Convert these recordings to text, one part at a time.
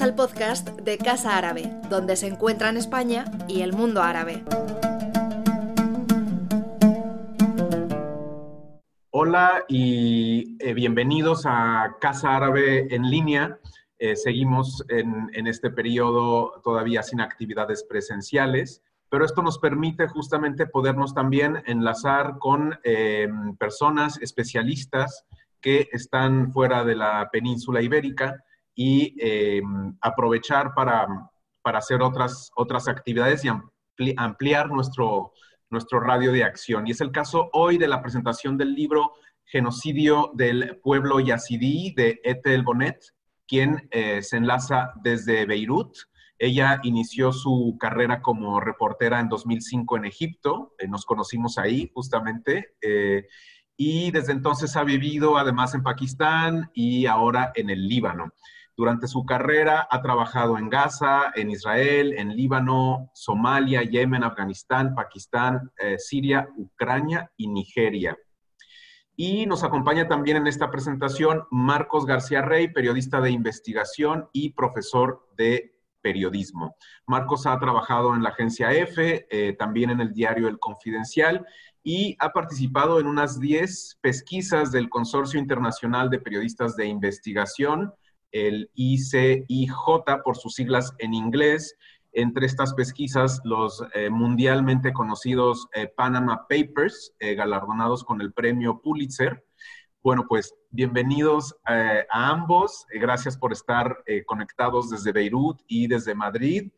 Al podcast de Casa Árabe, donde se encuentran España y el mundo árabe. Hola y eh, bienvenidos a Casa Árabe en línea. Eh, seguimos en, este periodo todavía sin actividades presenciales, pero esto nos permite justamente podernos también enlazar con eh, personas especialistas que están fuera de la península ibérica y eh, aprovechar para, para, hacer otras, otras actividades y ampliar nuestro, nuestro radio de acción. Y es el caso hoy de la presentación del libro Genocidio del Pueblo Yazidí de Ethel Bonet, quien eh, se enlaza desde Beirut. Ella inició su carrera como reportera en 2005 en Egipto, eh, nos conocimos ahí justamente, y desde entonces ha vivido además en Pakistán y ahora en el Líbano. Durante su carrera ha trabajado en Gaza, en Israel, en Líbano, Somalia, Yemen, Afganistán, Pakistán, eh, Siria, Ucrania y Nigeria. Y nos acompaña también en esta presentación Marcos García Rey, periodista de investigación y profesor de periodismo. Marcos ha trabajado en la agencia EFE, eh, también en el diario El Confidencial y ha participado en unas 10 pesquisas del Consorcio Internacional de Periodistas de Investigación, el ICIJ por sus siglas en inglés. Entre estas pesquisas, los eh, mundialmente conocidos eh, Panama Papers, eh, galardonados con el premio Pulitzer. Bueno, pues bienvenidos a ambos. gracias por estar conectados desde Beirut y desde Madrid.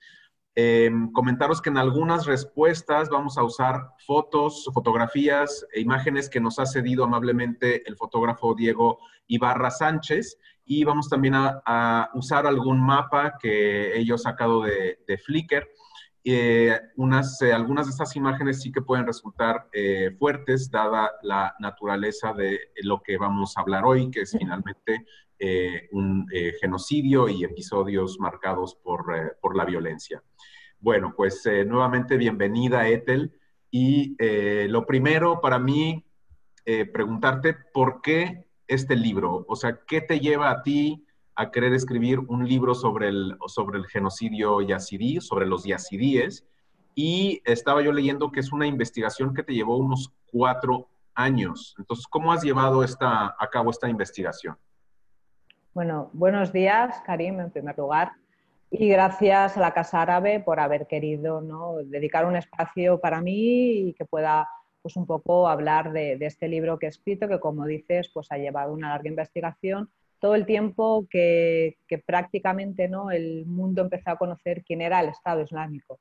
Em, comentaros que en algunas respuestas vamos a usar fotos, fotografías e imágenes que nos ha cedido amablemente el fotógrafo Diego Ibarra Sánchez y vamos también a, usar algún mapa que ellos sacado de, Flickr. Eh, unas, eh, algunas de estas imágenes sí que pueden resultar eh, fuertes, dada la naturaleza de lo que vamos a hablar hoy, que es finalmente un genocidio y episodios marcados por, por la violencia. Bueno, pues nuevamente bienvenida, Ethel. Y lo primero para mí, preguntarte por qué este libro? O sea, ¿qué te lleva a ti a querer escribir un libro sobre el, sobre el genocidio yazidí, sobre los yazidíes? Y estaba yo leyendo que es una investigación que te llevó unos cuatro años. Entonces, ¿cómo has llevado esta, a cabo esta investigación? Bueno, buenos días, Karim, en primer lugar. Y gracias a la Casa Árabe por haber querido ¿no? dedicar un espacio para mí y que pueda pues un poco hablar de, este libro que he escrito, que como dices, pues ha llevado una larga investigación, todo el tiempo que, prácticamente ¿no? el mundo empezó a conocer quién era el Estado Islámico.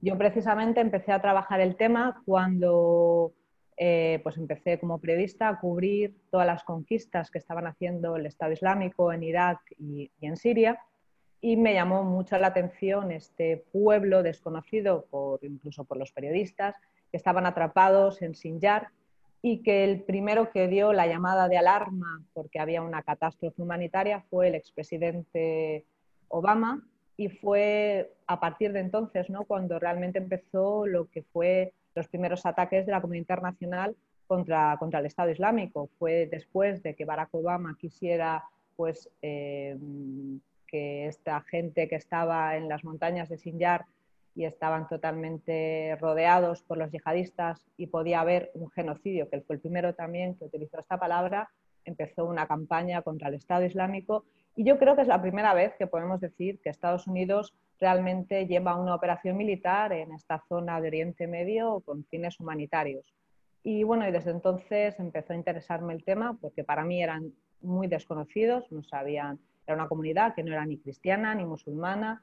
Yo precisamente empecé a trabajar el tema cuando eh, pues empecé como periodista a cubrir todas las conquistas que estaban haciendo el Estado Islámico en Irak y, y en Siria y me llamó mucho la atención este pueblo desconocido por, incluso por los periodistas que estaban atrapados en Sinjar y que el primero que dio la llamada de alarma porque había una catástrofe humanitaria fue el expresidente Obama y fue a partir de entonces ¿no? cuando realmente empezó lo que fue los primeros ataques de la comunidad internacional contra, contra el Estado Islámico. Fue después de que Barack Obama quisiera pues, eh, que esta gente que estaba en las montañas de Sinjar y estaban totalmente rodeados por los yihadistas y podía haber un genocidio, que él fue el primero también que utilizó esta palabra, empezó una campaña contra el Estado Islámico y yo creo que es la primera vez que podemos decir que Estados Unidos realmente lleva una operación militar en esta zona de Oriente Medio con fines humanitarios. Y bueno, y desde entonces empezó a interesarme el tema porque para mí eran muy desconocidos, no sabían, era una comunidad que no era ni cristiana ni musulmana,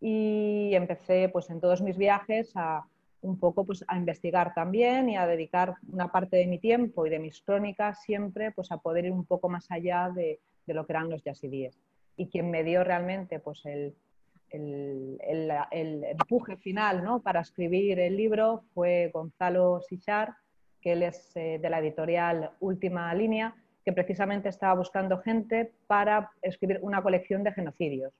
y empecé pues en todos mis viajes a un poco pues a investigar también y a dedicar una parte de mi tiempo y de mis crónicas siempre pues a poder ir un poco más allá de, lo que eran los yazidíes. Y quien me dio realmente pues el, empuje final ¿no? para escribir el libro fue Gonzalo Sichar, que él es eh, de la editorial Última Línea, que precisamente estaba buscando gente para escribir una colección de genocidios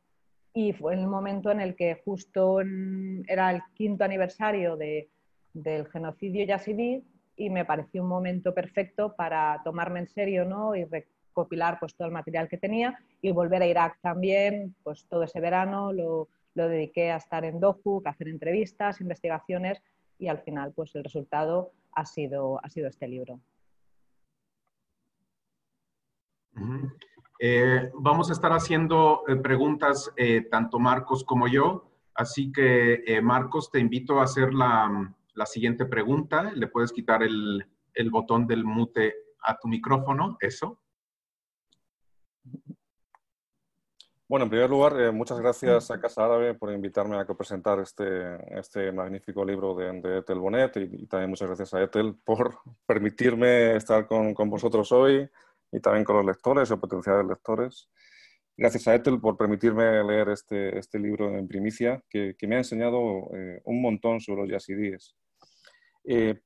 y fue el momento en el que justo era el quinto aniversario de, del genocidio yazidí y me pareció un momento perfecto para tomarme en serio ¿no? y recopilar pues, todo el material que tenía y volver a Irak también, pues todo ese verano lo, lo dediqué a estar en Dohuk, a hacer entrevistas, investigaciones y al final pues el resultado ha sido, ha sido este libro. Eh, vamos a estar haciendo eh, preguntas eh, tanto Marcos como yo, así que Marcos te invito a hacer la, la siguiente pregunta. Le puedes quitar el, el botón del mute a tu micrófono, eso. Bueno, en primer lugar, eh, muchas gracias a Casa Árabe por invitarme a presentar este, este magnífico libro de, de Etel Bonet. Y, también muchas gracias a Etel por permitirme estar con, con, vosotros hoy y también con los lectores o potenciales lectores. Gracias a Etel por permitirme leer este, este libro en primicia que, que me ha enseñado eh, un montón sobre los yazidíes. Eh,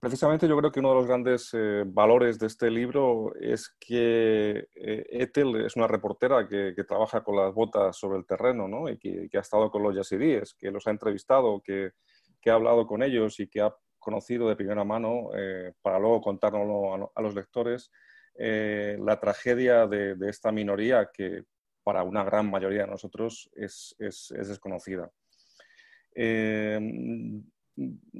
precisamente yo creo que uno de los grandes eh, valores de este libro es que eh, Ethel es una reportera que, trabaja con las botas sobre el terreno ¿no? y que, ha estado con los yazidíes, que los ha entrevistado, que, ha hablado con ellos y que ha conocido de primera mano, eh, para luego contárnoslo a, los lectores, la tragedia de, esta minoría que para una gran mayoría de nosotros es, es, es desconocida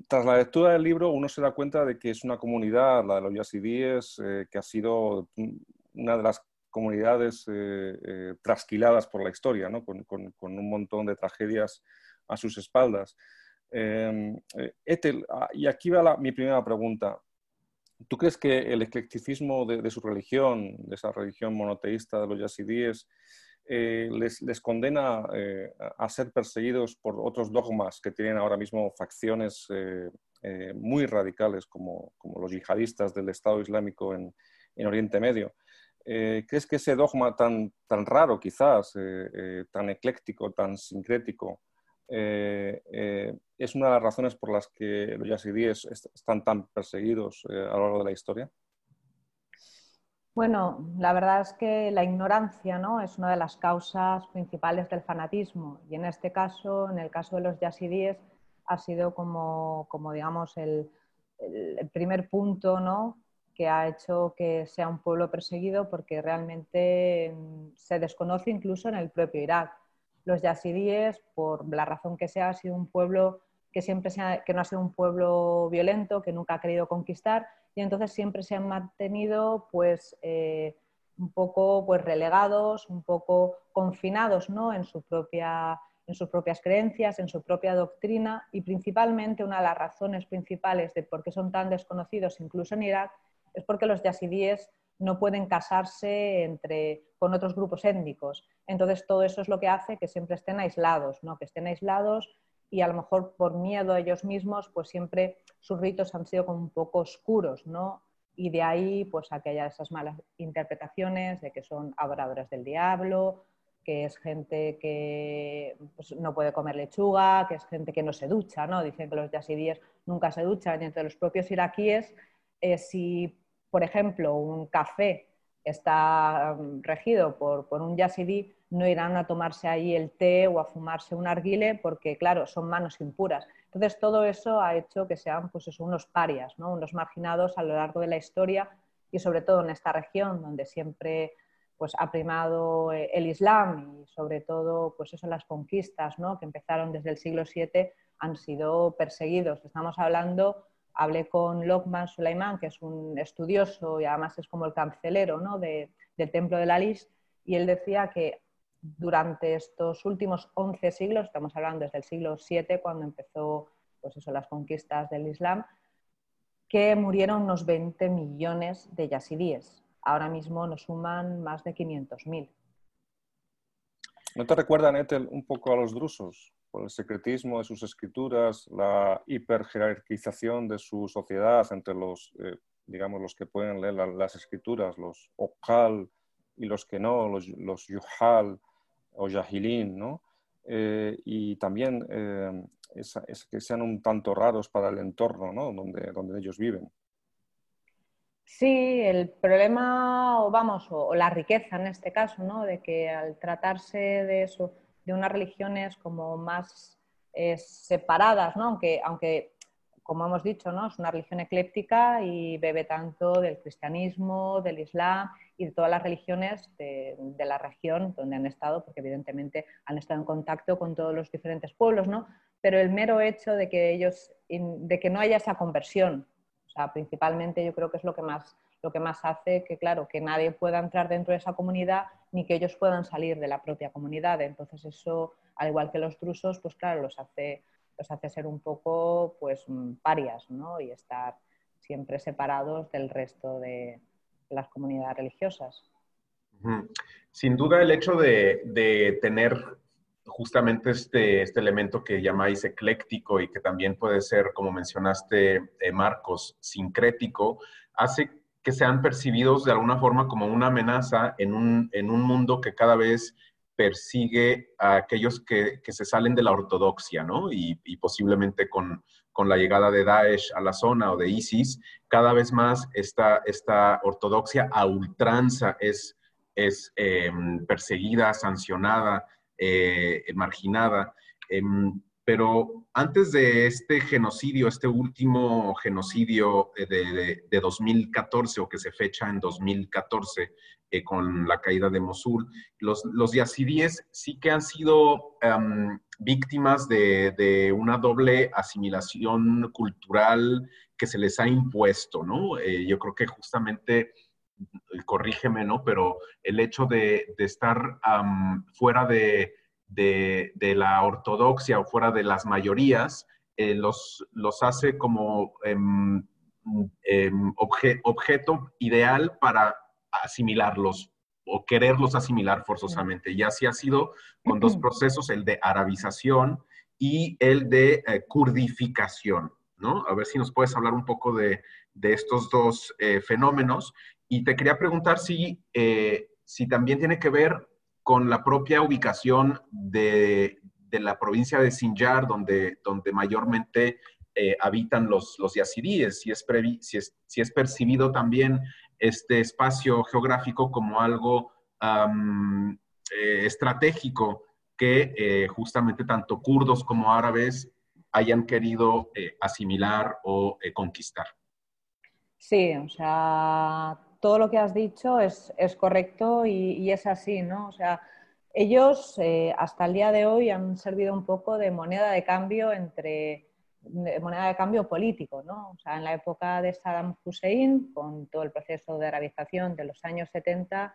tras la lectura del libro uno se da cuenta de que es una comunidad, la de los yazidíes, eh, que ha sido una de las comunidades eh, eh, trasquiladas por la historia, con, un montón de tragedias a sus espaldas. Ah, y aquí va mi primera pregunta. ¿Tú crees que el eclecticismo de, su religión, de esa religión monoteísta de los yazidíes, eh, les, condena eh, a ser perseguidos por otros dogmas que tienen ahora mismo facciones eh, muy radicales como, los yihadistas del Estado Islámico en, Oriente Medio. ¿Crees que ese dogma tan, tan raro quizás, tan ecléctico, tan sincrético, es una de las razones por las que los yazidíes están tan perseguidos a lo largo de la historia? Bueno, la verdad es que la ignorancia ¿no? es una de las causas principales del fanatismo y en este caso, en el caso de los yazidíes, ha sido como, digamos, el, primer punto ¿no? que ha hecho que sea un pueblo perseguido porque realmente mm, se desconoce incluso en el propio Irak. Los yazidíes, por la razón que sea, ha sido un pueblo que siempre que no ha sido un pueblo violento, que nunca ha querido conquistar y entonces siempre se han mantenido pues eh, un poco pues relegados, un poco confinados ¿no? en, su propia, en sus propias creencias, en su propia doctrina y principalmente una de las razones principales de por qué son tan desconocidos incluso en Irak es porque los yazidíes no pueden casarse entre, con otros grupos étnicos. Entonces todo eso es lo que hace que siempre estén aislados, ¿no? que estén aislados y a lo mejor por miedo a ellos mismos, pues siempre sus ritos han sido como un poco oscuros, ¿no? Y de ahí, pues, a que haya esas malas interpretaciones de que son adoradores del diablo, que es gente que pues, no puede comer lechuga, que es gente que no se ducha, ¿no? Dicen que los yazidíes nunca se duchan y entre los propios iraquíes, eh, si, por ejemplo, un café está mm, regido por, un yazidí, no irán a tomarse ahí el té o a fumarse un arguile porque, claro, son manos impuras. Entonces, todo eso ha hecho que sean pues unos parias, ¿no? unos marginados a lo largo de la historia y sobre todo en esta región donde siempre pues, ha primado eh, el Islam y sobre todo pues eso, las conquistas ¿no? que empezaron desde el siglo VII han sido perseguidos. Estamos hablando, hablé con Lokman Suleiman, que es un estudioso y además es como el cancelero ¿no? del templo de la Lis, y él decía que durante estos últimos 11 siglos, estamos hablando desde el siglo VII, cuando empezó pues eso, las conquistas del Islam, que murieron unos 20 millones de yazidíes. Ahora mismo nos suman más de 500.000. ¿No te recuerdan, Ethel, un poco a los drusos? Por el secretismo de sus escrituras, la hiperjerarquización de su sociedad entre los, eh, digamos, los que pueden leer las escrituras, los Okhal y los que no, los, los Yuhal, o Yahilín, ¿no? Eh, y también eh, es, que sean un tanto raros para el entorno ¿no? donde, donde ellos viven. Sí, el problema, o vamos, o, la riqueza en este caso, ¿no? de que al tratarse de eso, de unas religiones como más eh, separadas, ¿no? aunque, aunque como hemos dicho, ¿no? es una religión ecléptica y bebe tanto del cristianismo, del islam y de todas las religiones de, la región donde han estado, porque evidentemente han estado en contacto con todos los diferentes pueblos, ¿no? Pero el mero hecho de que ellos, de que no haya esa conversión, o sea, principalmente yo creo que es lo que más, lo que más hace que, claro, que nadie pueda entrar dentro de esa comunidad ni que ellos puedan salir de la propia comunidad. Entonces eso, al igual que los drusos, pues claro, los hace los hace ser un poco pues mm, parias ¿no? y estar siempre separados del resto de las comunidades religiosas. Sin duda el hecho de, tener justamente este, este, elemento que llamáis ecléctico y que también puede ser, como mencionaste, eh, Marcos, sincrético, hace que sean percibidos de alguna forma como una amenaza en un, en un mundo que cada vez persigue a aquellos que, se salen de la ortodoxia, ¿no? Y, posiblemente con, la llegada de Daesh a la zona o de ISIS, cada vez más esta, esta ortodoxia a ultranza es, es em, perseguida, sancionada, eh, marginada. Em, pero antes de este genocidio, este último genocidio de, de, 2014 o que se fecha en 2014, eh, con la caída de Mosul. Los, los sí que han sido víctimas de, una doble asimilación cultural que se les ha impuesto, ¿no? Eh, yo creo que justamente, corrígeme, ¿no? Pero el hecho de, estar fuera de, la ortodoxia o fuera de las mayorías, eh, los, los hace como em, em, objeto ideal para asimilarlos o quererlos asimilar forzosamente. Y así ha sido con dos procesos, el de arabización y el de eh, kurdificación, ¿no? A ver si nos puedes hablar un poco de, estos dos eh, fenómenos. Y te quería preguntar si, eh, si también tiene que ver con la propia ubicación de, la provincia de Sinjar, donde, donde mayormente habitan los, los yazidíes, si es, si, es, si es percibido también este espacio geográfico como algo eh, estratégico que eh, justamente tanto kurdos como árabes hayan querido eh, asimilar o conquistar. Sí, o sea, todo lo que has dicho es, correcto y, es así, ¿no? O sea, ellos hasta el día de hoy han servido un poco de moneda de cambio entre moneda de cambio político. ¿no? O sea, en la época de Saddam Hussein, con todo el proceso de arabización de los años 70,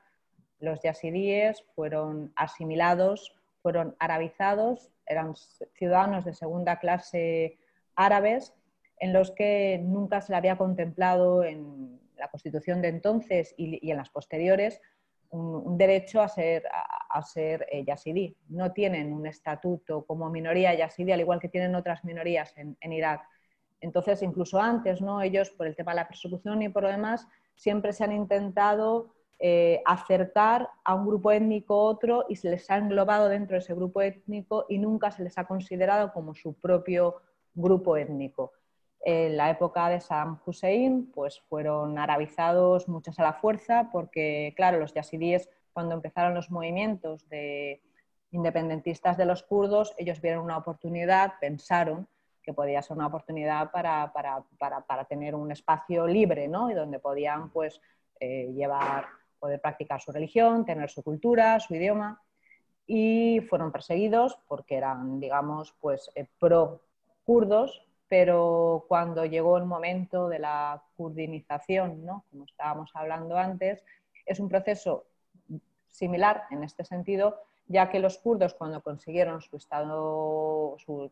los yazidíes fueron asimilados, fueron arabizados, eran ciudadanos de segunda clase árabes en los que nunca se le había contemplado en la constitución de entonces y, en las posteriores un, derecho a ser, a, eh. No tienen un estatuto como minoría yazidí, al igual que tienen otras minorías en, Irak. Entonces, incluso antes, ¿no? ellos, por el tema de la persecución y por lo demás, siempre se han intentado eh, acercar a un grupo étnico a otro y se les ha englobado dentro de ese grupo étnico y nunca se les ha considerado como su propio grupo étnico en la época de Saddam Hussein, pues fueron arabizados muchos a la fuerza, porque, claro, los yazidíes, cuando empezaron los movimientos de independentistas de los kurdos, ellos vieron una oportunidad, pensaron que podía ser una oportunidad para, tener un espacio libre, ¿no? Y donde podían, pues, eh, llevar, poder practicar su religión, tener su cultura, su idioma, y fueron perseguidos porque eran, digamos, pues, eh, pro-kurdos, pero cuando llegó el momento de la kurdinización, ¿no? como estábamos hablando antes, es un proceso similar en este sentido, ya que los kurdos cuando consiguieron su estado, su,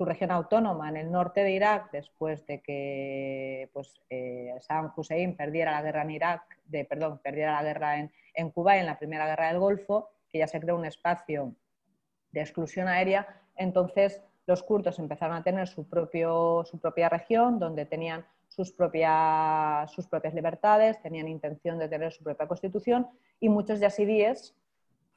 región autónoma en el norte de Irak, después de que pues, eh, Saddam Hussein perdiera la guerra en Irak, de, perdón, perdiera la guerra en, en Cuba en la primera guerra del Golfo, que ya se creó un espacio de exclusión aérea, entonces los kurdos empezaron a tener su, propio, su propia región, donde tenían sus propias, sus propias libertades, tenían intención de tener su propia constitución y muchos yazidíes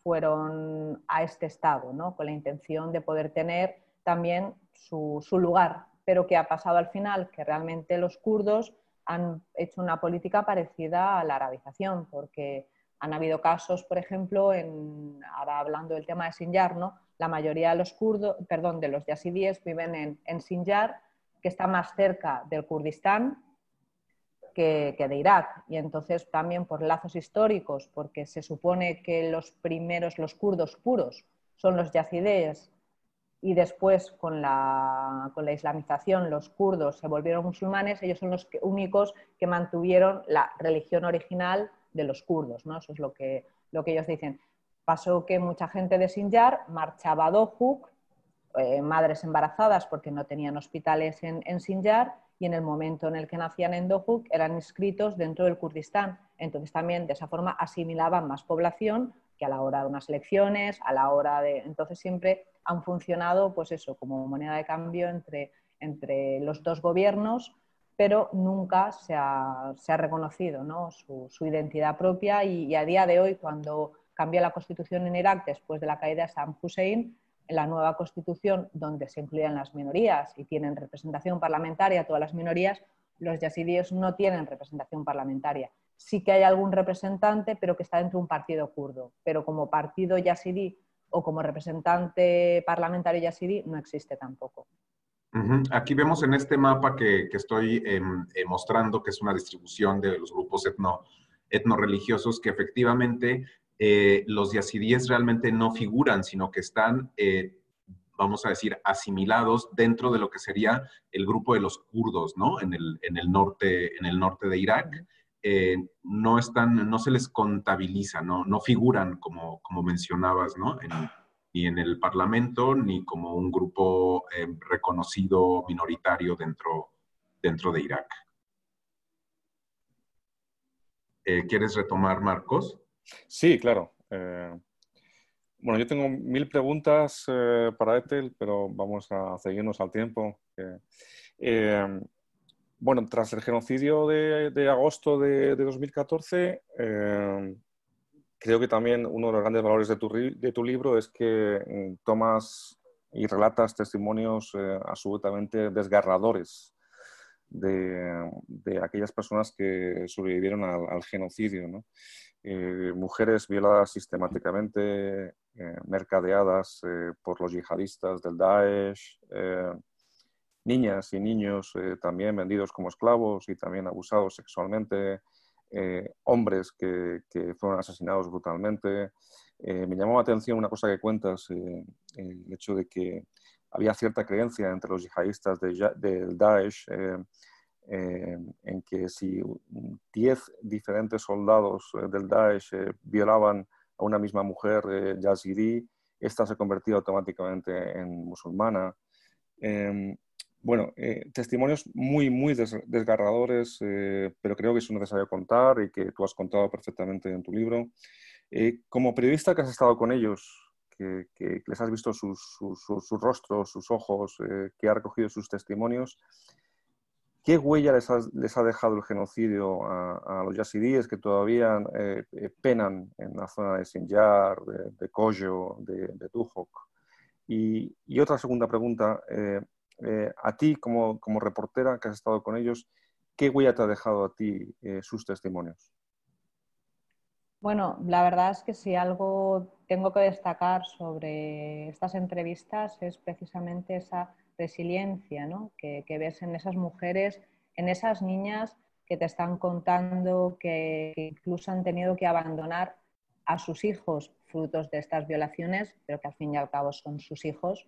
fueron a este estado, ¿no? con la intención de poder tener también su, su lugar. Pero ¿qué ha pasado al final? Que realmente los kurdos han hecho una política parecida a la arabización, porque han habido casos, por ejemplo, en, ahora hablando del tema de Sinjar, ¿no? La mayoría de los kurdos, perdón, de los yazidíes viven en, Sinjar, que está más cerca del Kurdistán que, de Irak. Y entonces también por lazos históricos, porque se supone que los primeros, los kurdos puros, son los yazidíes y después con la, con la, islamización los kurdos se volvieron musulmanes, ellos son los únicos que mantuvieron la religión original de los kurdos, ¿no? Eso es lo que, lo que ellos dicen. Pasó que mucha gente de Sinjar marchaba a Dohuk, eh, madres embarazadas porque no tenían hospitales en, en Sinjar, y en el momento en el que nacían en Dohuk eran inscritos dentro del Kurdistán. Entonces también de esa forma asimilaban más población que a la hora de unas elecciones, a la hora de... Entonces siempre han funcionado, pues eso, como moneda de cambio entre, entre los dos gobiernos, pero nunca se ha, se ha reconocido ¿no? su, su, identidad propia y, y, a día de hoy, cuando cambia la constitución en Irak después de la caída de Saddam Hussein, en la nueva constitución, donde se incluyen las minorías y tienen representación parlamentaria todas las minorías, los yazidíes no tienen representación parlamentaria. Sí que hay algún representante, pero que está dentro de un partido kurdo. Pero como partido yazidí o como representante parlamentario yazidí no existe tampoco. Aquí vemos en este mapa que, estoy eh, mostrando, que es una distribución de los grupos etno, etno-religiosos, que efectivamente eh, los yazidíes realmente no figuran, sino que están, eh, vamos a decir, asimilados dentro de lo que sería el grupo de los kurdos, ¿no? En el, en el, norte, en el norte de Irak. Eh, no, están, no se les contabiliza, no, no figuran como, como mencionabas, ¿no? ni en el Parlamento, ni como un grupo reconocido minoritario dentro, dentro de Irak. ¿Quieres retomar, Marcos? Sí, claro. Eh, bueno, yo tengo mil preguntas eh, para Ethel, pero vamos a seguirnos al tiempo. Eh, bueno, tras el genocidio de, agosto de, 2014, creo que también uno de los grandes valores de tu, de tu libro es que mm, tomas y relatas testimonios absolutamente desgarradores de, aquellas personas que sobrevivieron al, genocidio. ¿no? Eh, mujeres violadas sistemáticamente, eh, mercadeadas eh, por los yihadistas del Daesh, niñas y niños también vendidos como esclavos y también abusados sexualmente, hombres que, que, fueron asesinados brutalmente. me llamó la atención una cosa que cuentas, el hecho de que había cierta creencia entre los yihadistas del Daesh eh, en que si 10 diferentes soldados eh, del Daesh eh, violaban a una misma mujer yazidí, esta se convertía automáticamente en musulmana. Em, bueno, testimonios muy, muy desgarradores, pero creo que es necesario contar y que tú has contado perfectamente en tu libro. como periodista que has estado con ellos, que, les has visto sus, sus rostros, sus ojos, que ha recogido sus testimonios, ¿Qué huella les ha, dejado el genocidio a, los yazidíes que todavía eh, eh, penan en la zona de Sinjar, de, de Koyo, de, de Y, otra segunda pregunta, eh, a ti como, como, reportera que has estado con ellos, ¿qué huella te ha dejado a ti sus testimonios? Bueno, la verdad es que si algo tengo que destacar sobre estas entrevistas es precisamente esa resiliencia ¿no? que, ves en esas mujeres, en esas niñas que te están contando que, incluso han tenido que abandonar a sus hijos frutos de estas violaciones, pero que al fin y al cabo son sus hijos,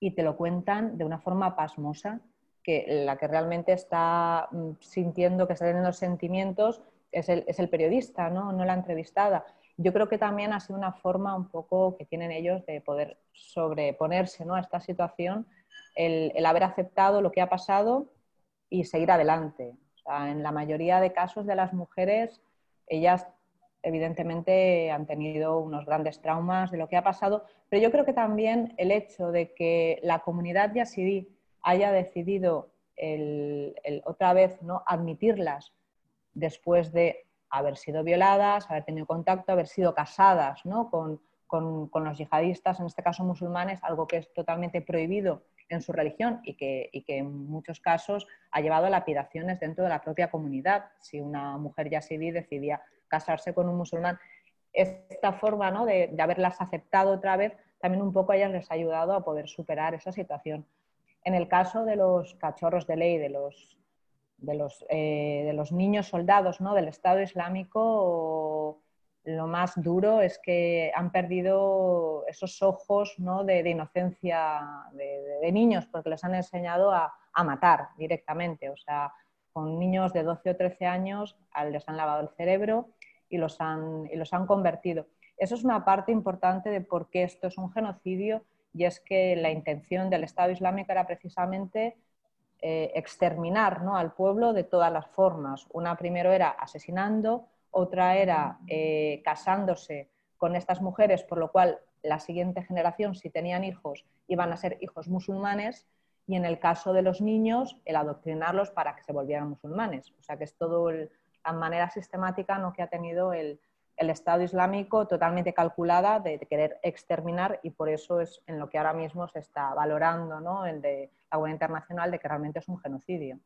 y te lo cuentan de una forma pasmosa, que la que realmente está mm, sintiendo, que está teniendo sentimientos, es el, es el periodista, ¿no? no la entrevistada. Yo creo que también ha sido una forma un poco que tienen ellos de poder sobreponerse ¿no? a esta situación el, haber aceptado lo que ha pasado y seguir adelante. en la mayoría de casos de las mujeres, ellas evidentemente han tenido unos grandes traumas de lo que ha pasado, pero yo creo que también el hecho de que la comunidad yazidí haya decidido otra vez ¿no? admitirlas después de haber sido violadas, haber tenido contacto, haber sido casadas con, con, los yihadistas, en este caso musulmanes, algo que es totalmente prohibido en su religión y que, en muchos casos ha llevado a lapidaciones dentro de la propia comunidad. Si una mujer yazidí decidía casarse con un musulmán, esta forma ¿no? de, haberlas aceptado otra vez también un poco a ellas les ha ayudado a poder superar esa situación. En el caso de los cachorros de ley, de los, de los, eh, de los niños soldados ¿no? del Estado Islámico, lo más duro es que han perdido esos ojos ¿no? de, inocencia de, niños, porque les han enseñado a, a, matar directamente. O sea, con niños de 12 o 13 años les han lavado el cerebro y los han, y los han convertido. Eso es una parte importante de por qué esto es un genocidio y es que la intención del Estado Islámico era precisamente eh, exterminar ¿no? al pueblo de todas las formas. Una primero era asesinando, otra era eh, casándose con estas mujeres, por lo cual la siguiente generación, si tenían hijos, iban a ser hijos musulmanes, y en el caso de los niños, el adoctrinarlos para que se volvieran musulmanes. O sea que es todo la manera sistemática ¿no? que ha tenido el, el Estado Islámico totalmente calculada de, querer exterminar y por eso es en lo que ahora mismo se está valorando ¿no? el de la huella internacional de que realmente es un genocidio.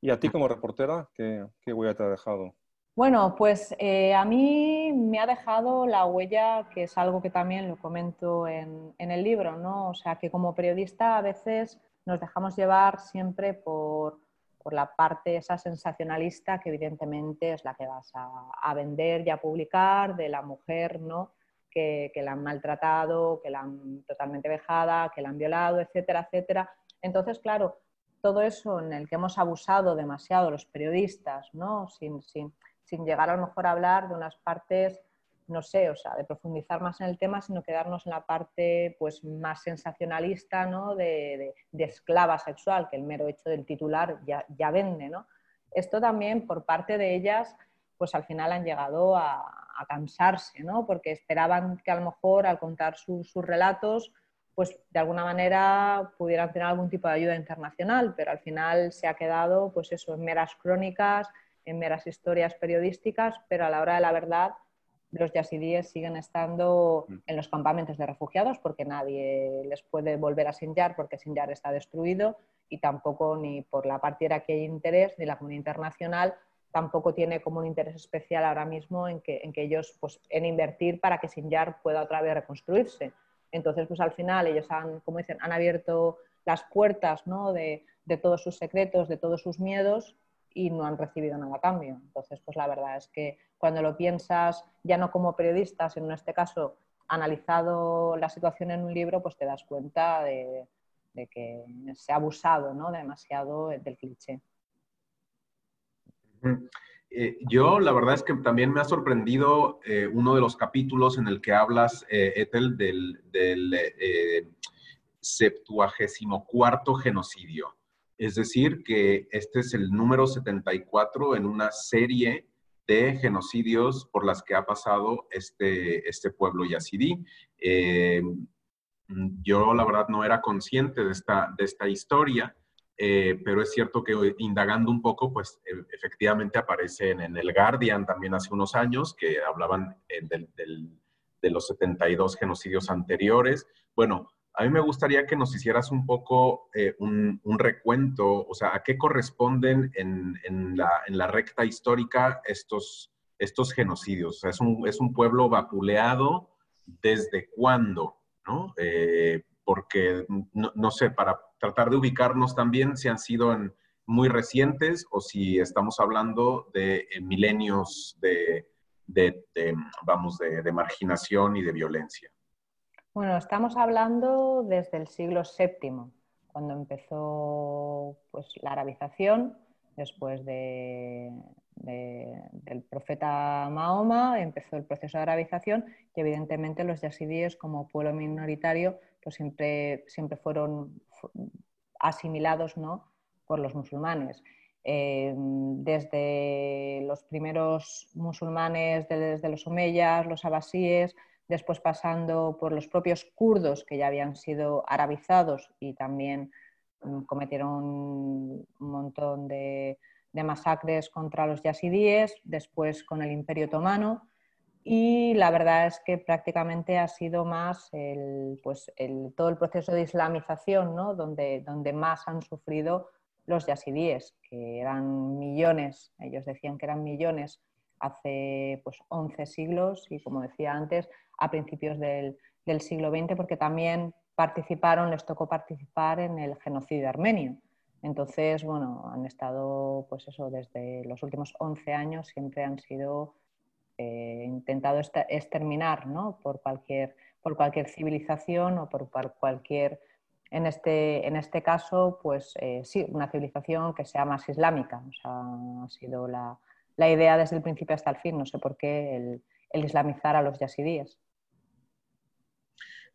¿Y a ti como reportera qué, qué huella te ha dejado? Bueno, pues eh, a mí me ha dejado la huella, que es algo que también lo comento en, en el libro, ¿no? O sea, que como periodista a veces nos dejamos llevar siempre por, por la parte esa sensacionalista que evidentemente es la que vas a, vender y a publicar de la mujer, ¿no? Que, la han maltratado, que la han totalmente vejada, que la han violado, etcétera, etcétera. Entonces, claro, todo eso en el que hemos abusado demasiado los periodistas, ¿no? sin, sin, sin llegar a lo mejor a hablar de unas partes no sé, o sea, de profundizar más en el tema, sino quedarnos en la parte pues, más sensacionalista ¿no? de, esclava sexual, que el mero hecho del titular ya, ya, vende. ¿no? Esto también por parte de ellas, pues al final han llegado a, cansarse, ¿no? porque esperaban que a lo mejor al contar sus relatos, pues de alguna manera pudieran tener algún tipo de ayuda internacional, pero al final se ha quedado pues eso, en meras crónicas, en meras historias periodísticas, pero a la hora de la verdad los yazidíes siguen estando mm. en los campamentos de refugiados porque nadie les puede volver a Sinjar porque Sinjar está destruido y tampoco ni por la parte que hay interés ni la comunidad internacional tampoco tiene como un interés especial ahora mismo en que, en que ellos pues en invertir para que Sinjar pueda otra vez reconstruirse. Entonces pues al final ellos han, como dicen, han abierto las puertas ¿no? de, de todos sus secretos, de todos sus miedos y no han recibido nada a cambio. Entonces, pues la verdad es que cuando lo piensas ya no como periodista, sino en este caso analizado la situación en un libro, pues te das cuenta de, que se ha abusado ¿no? demasiado del cliché. Eh, yo la verdad es que también me ha sorprendido eh, uno de los capítulos en el que hablas, eh, del, del 74 genocidio. Es decir, que este es el número 74 en una serie de genocidios por las que ha pasado este, este pueblo yazidí. Eh, yo la verdad no era consciente de esta, de esta historia, eh, pero es cierto que indagando un poco, pues e, efectivamente aparecen en el Guardian también hace unos años que hablaban eh, de los 72 genocidios anteriores. Bueno, a mí me gustaría que nos hicieras un poco eh, un, recuento, o sea, a qué corresponden en, la, recta histórica estos, estos genocidios. O sea, es un, es un pueblo vapuleado desde cuándo, ¿no? Eh, porque, no, sé, para tratar de ubicarnos también si han sido muy recientes o si estamos hablando de milenios de, vamos, de marginación y de violencia. Bueno, estamos hablando desde el siglo VII, cuando empezó pues, la arabización, después del profeta Mahoma, empezó el proceso de arabización y evidentemente los yazidíes como pueblo minoritario pues siempre, siempre fueron asimilados ¿no? por los musulmanes. Eh, desde los primeros musulmanes, desde los omeyas, los abasíes, después pasando por los propios kurdos que ya habían sido arabizados y también mm, cometieron un montón de, masacres contra los yazidíes, después con el Imperio Otomano y la verdad es que prácticamente ha sido más pues todo el proceso de islamización, ¿no? donde, donde más han sufrido los yazidíes, que eran millones, ellos decían que eran millones hace pues, 11 siglos y como decía antes, a principios del, siglo XX, porque también participaron, les tocó participar en el genocidio armenio. Entonces, bueno, han estado, pues eso, desde los últimos 11 años siempre han sido eh, intentado exterminar, ¿no? Por cualquier, por cualquier civilización o por cualquier, en este, en este caso, pues eh, sí, una civilización que sea más islámica. Ha sido la, la, idea desde el principio hasta el fin. No sé por qué el, islamizar a los yazidíes.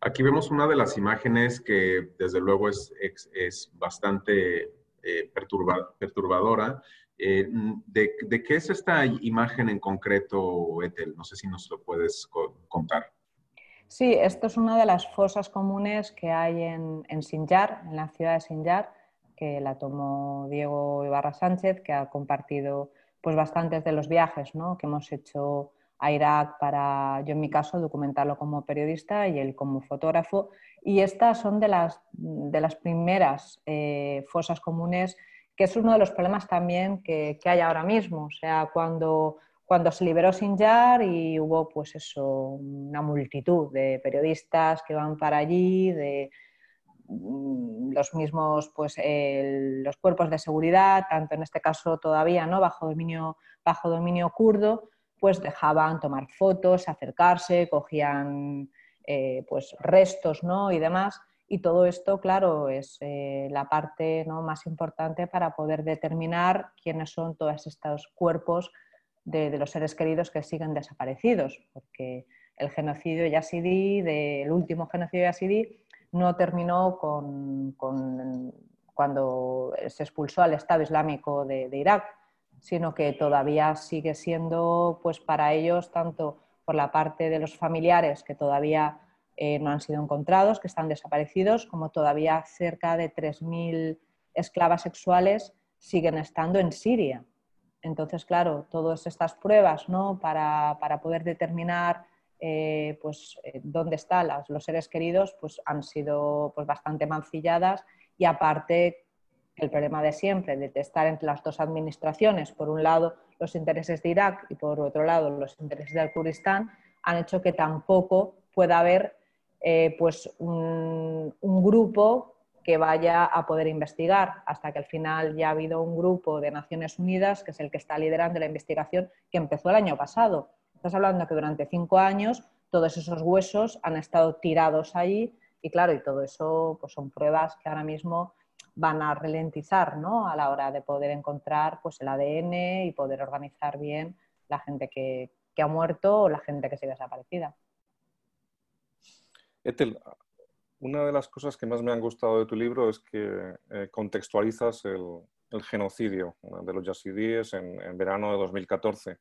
Aquí vemos una de las imágenes que desde luego es, es, bastante eh, perturbadora. Eh, de, qué es esta imagen en concreto, Ethel? No sé si nos lo puedes contar. Sí, esto es una de las fosas comunes que hay en, en Sinjar, en la ciudad de Sinjar, que la tomó Diego Ibarra Sánchez, que ha compartido pues bastantes de los viajes ¿no? que hemos hecho a Irak para, yo en mi caso, documentarlo como periodista y él como fotógrafo. Y estas son de las, de las primeras eh, fosas comunes, que es uno de los problemas también que, que hay ahora mismo. O sea, cuando, cuando se liberó Sinjar y hubo pues eso, una multitud de periodistas que van para allí, de mm, los mismos pues los cuerpos de seguridad, tanto en este caso todavía no bajo dominio, bajo dominio kurdo, pues dejaban tomar fotos, acercarse, cogían eh, pues restos ¿no? y demás. Y todo esto, claro, es eh, la parte ¿no? más importante para poder determinar quiénes son todos estos cuerpos de, los seres queridos que siguen desaparecidos, porque el genocidio yazidí, el último genocidio yazidí, no terminó con, cuando se expulsó al Estado Islámico de Irak, sino que todavía sigue siendo, pues para ellos, tanto por la parte de los familiares que todavía eh, no han sido encontrados, que están desaparecidos, como todavía cerca de 3.000 esclavas sexuales siguen estando en Siria. Entonces, claro, todas estas pruebas ¿no? para, poder determinar eh, pues, eh, dónde están los seres queridos pues, han sido pues, bastante mancilladas y aparte el problema de siempre, de estar entre las dos administraciones, por un lado los intereses de Irak y por otro lado los intereses del Kurdistán, han hecho que tampoco pueda haber eh, pues un, grupo que vaya a poder investigar, hasta que al final ya ha habido un grupo de Naciones Unidas, que es el que está liderando la investigación, que empezó el año pasado. Estás hablando que durante cinco años todos esos huesos han estado tirados allí y claro, y todo eso pues son pruebas que ahora mismo van a ralentizar ¿no? a la hora de poder encontrar pues, el ADN y poder organizar bien la gente que, que ha muerto o la gente que sigue desaparecida. Etel, una de las cosas que más me han gustado de tu libro es que eh, contextualizas el, genocidio de los yazidíes en, en, verano de 2014.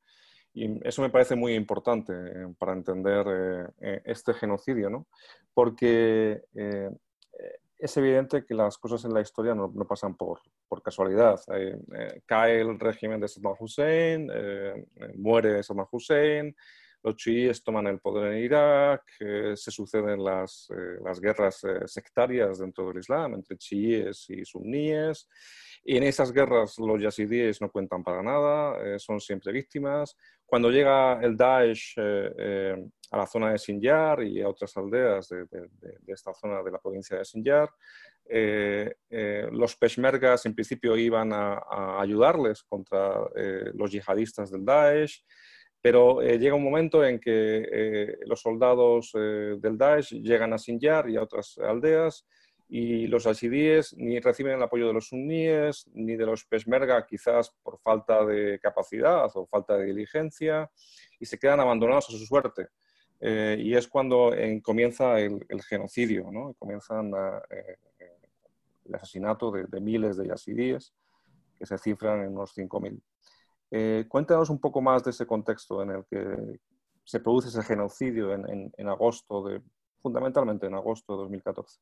Y eso me parece muy importante eh, para entender eh, este genocidio, ¿no? porque es evidente que las cosas en la historia no, pasan por, por casualidad. Eh, eh, cae el régimen de Saddam Hussein, eh, muere Saddam Hussein, los chiíes toman el poder en Irak, se suceden las, las guerras sectarias dentro del Islam entre chiíes y suníes. Y en esas guerras los yazidíes no cuentan para nada, son siempre víctimas. Cuando llega el Daesh a la zona de Sinjar y a otras aldeas de, esta zona de la provincia de Sinjar. Eh, eh, los peshmergas en principio iban a, ayudarles contra eh, los yihadistas del Daesh, pero llega un momento en que los soldados del Daesh llegan a Sinjar y a otras aldeas y los asidíes ni reciben el apoyo de los suníes ni de los peshmerga, quizás por falta de capacidad o falta de diligencia, y se quedan abandonados a su suerte. Eh, y es cuando comienza el, genocidio, ¿no? comienzan eh, el asesinato de, miles de yazidíes, que se cifran en unos 5.000. Eh, cuéntanos un poco más de ese contexto en el que se produce ese genocidio en, en agosto, de, fundamentalmente en agosto de 2014.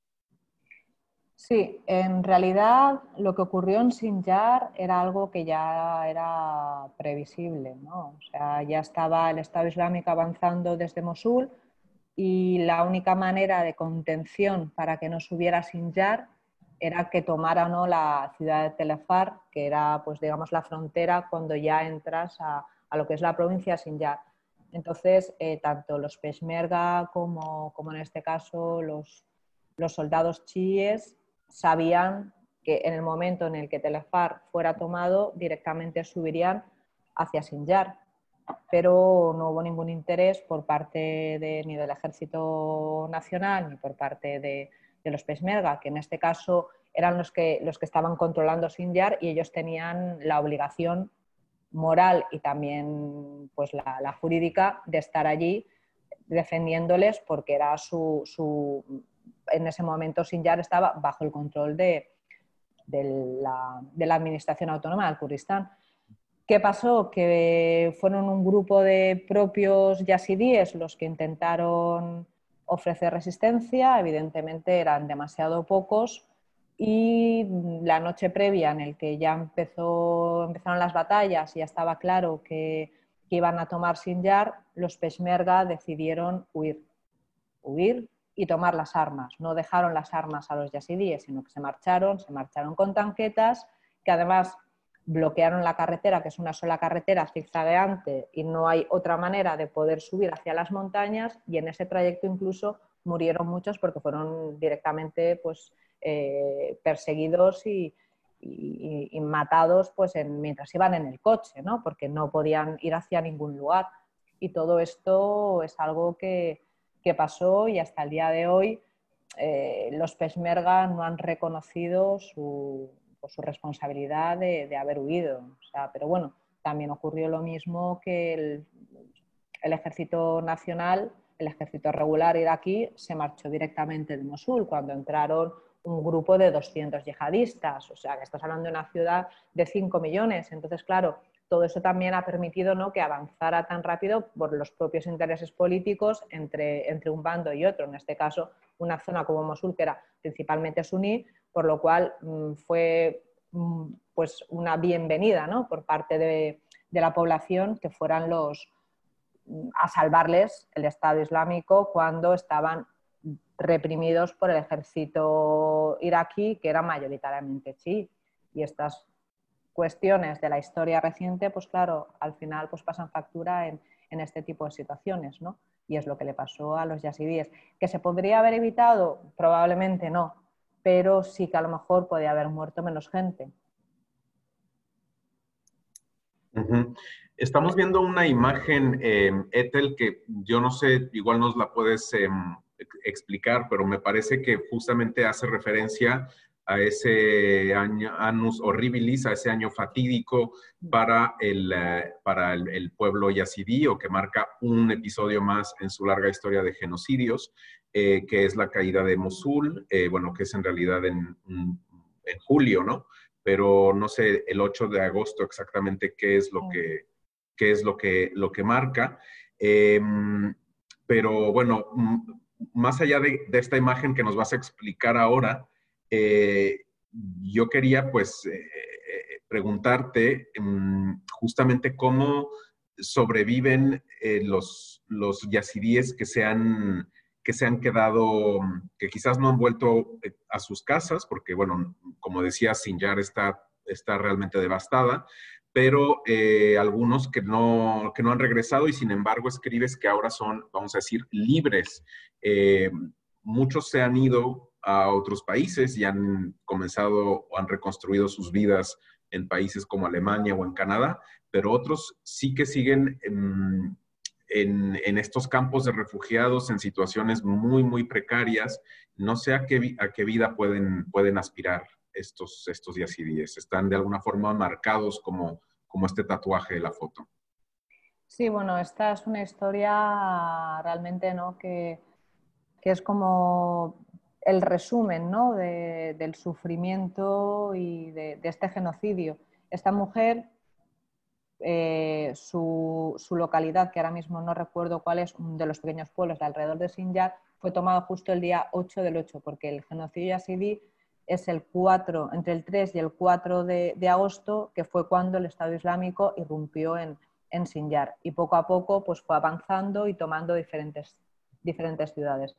Sí, en realidad lo que ocurrió en Sinjar era algo que ya era previsible, ¿no? O sea, ya estaba el Estado Islámico avanzando desde Mosul y la única manera de contención para que no subiera Sinjar era que tomara ¿no? la ciudad de Telefar, que era, pues digamos, la frontera cuando ya entras a, lo que es la provincia de Sinjar. Entonces, eh, tanto los Peshmerga como, como en este caso los los soldados chiíes sabían que en el momento en el que Telefar fuera tomado, directamente subirían hacia Sinjar. Pero no hubo ningún interés por parte ni del Ejército Nacional ni por parte de, los Peshmerga, que en este caso eran los que, los que estaban controlando Sinjar y ellos tenían la obligación moral y también pues, la, jurídica de estar allí defendiéndoles porque era su en ese momento Sinjar estaba bajo el control de, la, Administración Autónoma del Kurdistán. ¿Qué pasó? Que fueron un grupo de propios yazidíes los que intentaron ofrecer resistencia, evidentemente eran demasiado pocos y la noche previa en el que ya empezaron las batallas y ya estaba claro que, iban a tomar Sinjar, los Peshmerga decidieron huir, huir y tomar las armas. No dejaron las armas a los yazidíes, sino que se marcharon, se marcharon con tanquetas, que además bloquearon la carretera, que es una sola carretera zigzagueante y no hay otra manera de poder subir hacia las montañas y en ese trayecto incluso murieron muchos porque fueron directamente pues, eh, perseguidos y, matados pues, mientras iban en el coche, ¿no? porque no podían ir hacia ningún lugar. Y todo esto es algo que, pasó y hasta el día de hoy eh, los Peshmerga no han reconocido su, pues, responsabilidad de, haber huido. pero bueno, también ocurrió lo mismo que el, el ejército nacional, el ejército regular iraquí, se marchó directamente de Mosul cuando entraron un grupo de 200 yihadistas, o sea, que estás hablando de una ciudad de 5 millones. Entonces, claro, todo eso también ha permitido ¿no? que avanzara tan rápido por los propios intereses políticos entre, entre un bando y otro. En este caso, una zona como Mosul, que era principalmente suní, por lo cual mm, fue mm, pues una bienvenida ¿no? por parte de, de la población que fueran los mm, a salvarles el Estado Islámico cuando estaban reprimidos por el ejército iraquí, que era mayoritariamente chií. Y estas cuestiones de la historia reciente, pues claro, al final pues pasan factura en, este tipo de situaciones, ¿no? Y es lo que le pasó a los yazidíes. ¿Que se podría haber evitado? Probablemente no, pero sí que a lo mejor podría haber muerto menos gente. Estamos viendo una imagen, eh, Ethel, que yo no sé, igual nos la puedes em, explicar, pero me parece que justamente hace referencia a ese año, annus ese año fatídico para el, eh, para el, pueblo yazidí, o que marca un episodio más en su larga historia de genocidios, eh, que es la caída de Mosul, eh, bueno, que es en realidad en, en, julio, ¿no? Pero no sé el 8 de agosto exactamente qué es lo que, qué es lo que, lo que marca. Em, pero bueno, más allá de, esta imagen que nos vas a explicar ahora, eh, yo quería pues eh, eh, preguntarte mm, justamente cómo sobreviven los, los que se, han, que se han quedado, que quizás no han vuelto a sus casas, porque bueno, como decía, Sinjar está, está realmente devastada, pero algunos que no, que no han regresado y sin embargo escribes que ahora son, vamos a decir, libres. Muchos se han ido a otros países y han comenzado o han reconstruido sus vidas en países como Alemania o en Canadá, pero otros sí que siguen en, en, estos campos de refugiados en situaciones muy, muy precarias. No sé a qué, a qué vida pueden, pueden aspirar estos, estos yazidíes? ¿Están de alguna forma marcados como, como este tatuaje de la foto? Sí, bueno, esta es una historia realmente ¿no? que, que es como el resumen ¿no? del sufrimiento y de, este genocidio. Esta mujer, eh, su, su, localidad, que ahora mismo no recuerdo cuál es, de los pequeños pueblos de alrededor de Sinjar, fue tomado justo el día 8 del 8, porque el genocidio yazidí es el 4, entre el 3 y el 4 de, agosto, que fue cuando el Estado Islámico irrumpió en, en Sinjar. Y poco a poco pues, fue avanzando y tomando diferentes, diferentes ciudades.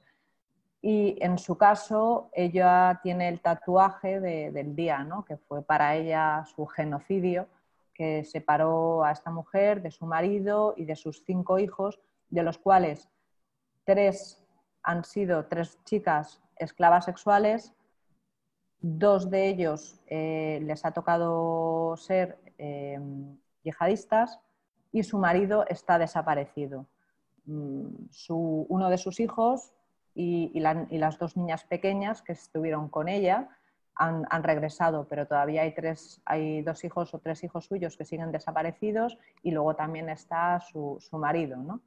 Y en su caso, ella tiene el tatuaje del día, que fue para ella su genocidio, que separó a esta mujer de su marido y de sus cinco hijos, de los cuales tres han sido tres chicas esclavas sexuales, dos de ellos eh, les ha tocado ser eh, yihadistas y su marido está desaparecido. Mm, uno de sus hijos y, las dos niñas pequeñas que estuvieron con ella han, regresado, pero todavía hay, tres, hay dos hijos o tres hijos suyos que siguen desaparecidos y luego también está su, marido. ¿no?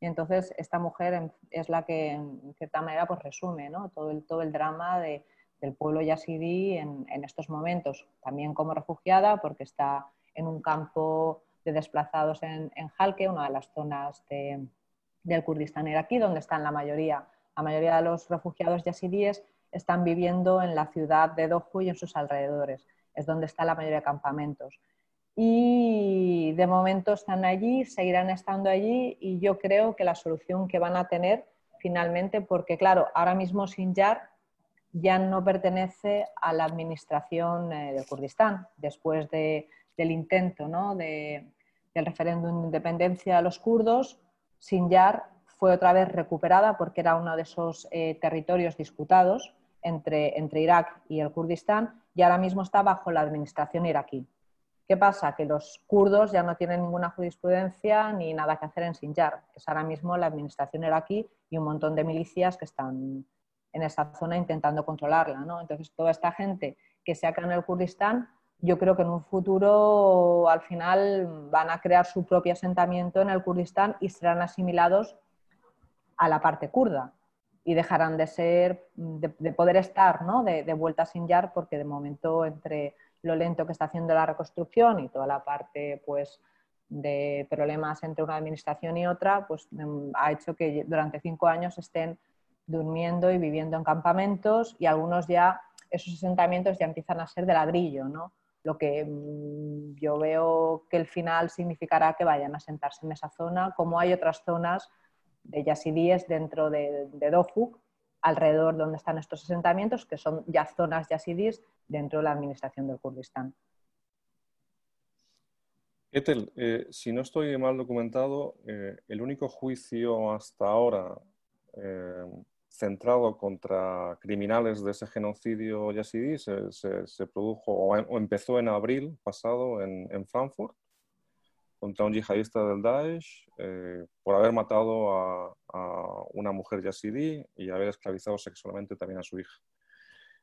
Y entonces esta mujer es la que en cierta manera pues, resume todo, el, todo el drama del pueblo yazidí en, estos momentos, también como refugiada porque está en un campo de desplazados en, en Halke, una de las zonas del Kurdistán iraquí, donde están la mayoría, la mayoría de los refugiados yazidíes están viviendo en la ciudad de Dohu y en sus alrededores. Es donde está la mayoría de campamentos. Y de momento están allí, seguirán estando allí y yo creo que la solución que van a tener finalmente, porque claro, ahora mismo Sinjar ya no pertenece a la administración eh, del Kurdistán, después del intento de, del referéndum de independencia de los kurdos, Sinjar fue otra vez recuperada porque era uno de esos eh, territorios disputados entre, entre Irak y el Kurdistán y ahora mismo está bajo la administración iraquí. ¿Qué pasa? Que los kurdos ya no tienen ninguna jurisprudencia ni nada que hacer en Sinjar, que es ahora mismo la administración iraquí y un montón de milicias que están en esa zona intentando controlarla. ¿no? Entonces, toda esta gente que se acá en el Kurdistán, yo creo que en un futuro al final van a crear su propio asentamiento en el Kurdistán y serán asimilados a la parte kurda y dejarán de ser, de, poder estar ¿no? de, vuelta sin Yar, porque de momento entre lo lento que está haciendo la reconstrucción y toda la parte pues, de problemas entre una administración y otra, pues mm, ha hecho que durante cinco años estén durmiendo y viviendo en campamentos y algunos ya, esos asentamientos ya empiezan a ser de ladrillo, ¿no? Lo que mm, yo veo que el final significará que vayan a sentarse en esa zona, como hay otras zonas de yazidíes dentro de, de Dofuk, alrededor donde están estos asentamientos, que son ya zonas yazidíes dentro de la administración del Kurdistán. Etel, eh, si no estoy mal documentado, eh, el único juicio hasta ahora eh, centrado contra criminales de ese genocidio yazidí se, produjo o, empezó en abril pasado en, en Frankfurt contra un yihadista del Daesh eh, por haber matado a, una mujer yazidí y haber esclavizado sexualmente también a su hija.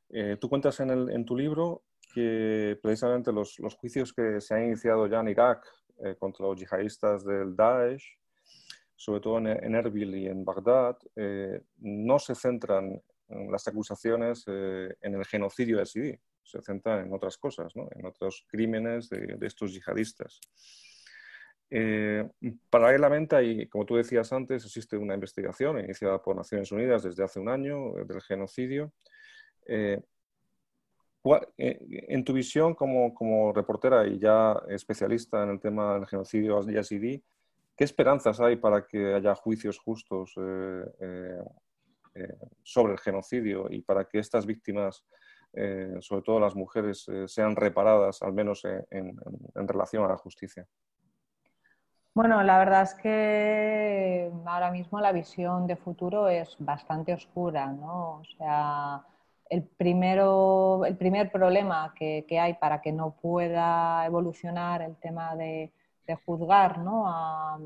Eh, tú cuentas en, tu libro que precisamente los, juicios que se han iniciado ya en Irak eh, contra los yihadistas del Daesh, sobre todo en, Erbil y en Bagdad, no se centran en las acusaciones en el genocidio yazidí, se centran en otras cosas, en otros crímenes de, de estos yihadistas. Eh, paralelamente, hay, como tú decías antes, existe una investigación iniciada por Naciones Unidas desde hace un año eh, del genocidio. Eh, en tu visión como, reportera y ya especialista en el tema del genocidio yazidí, ¿qué esperanzas hay para que haya juicios justos sobre el genocidio y para que estas víctimas, sobre todo las mujeres, sean reparadas, al menos en relación a la justicia? Bueno, la verdad es que ahora mismo la visión de futuro es bastante oscura, ¿no? O sea, el, primero, el primer problema que, hay para que no pueda evolucionar el tema de, juzgar ¿no? a,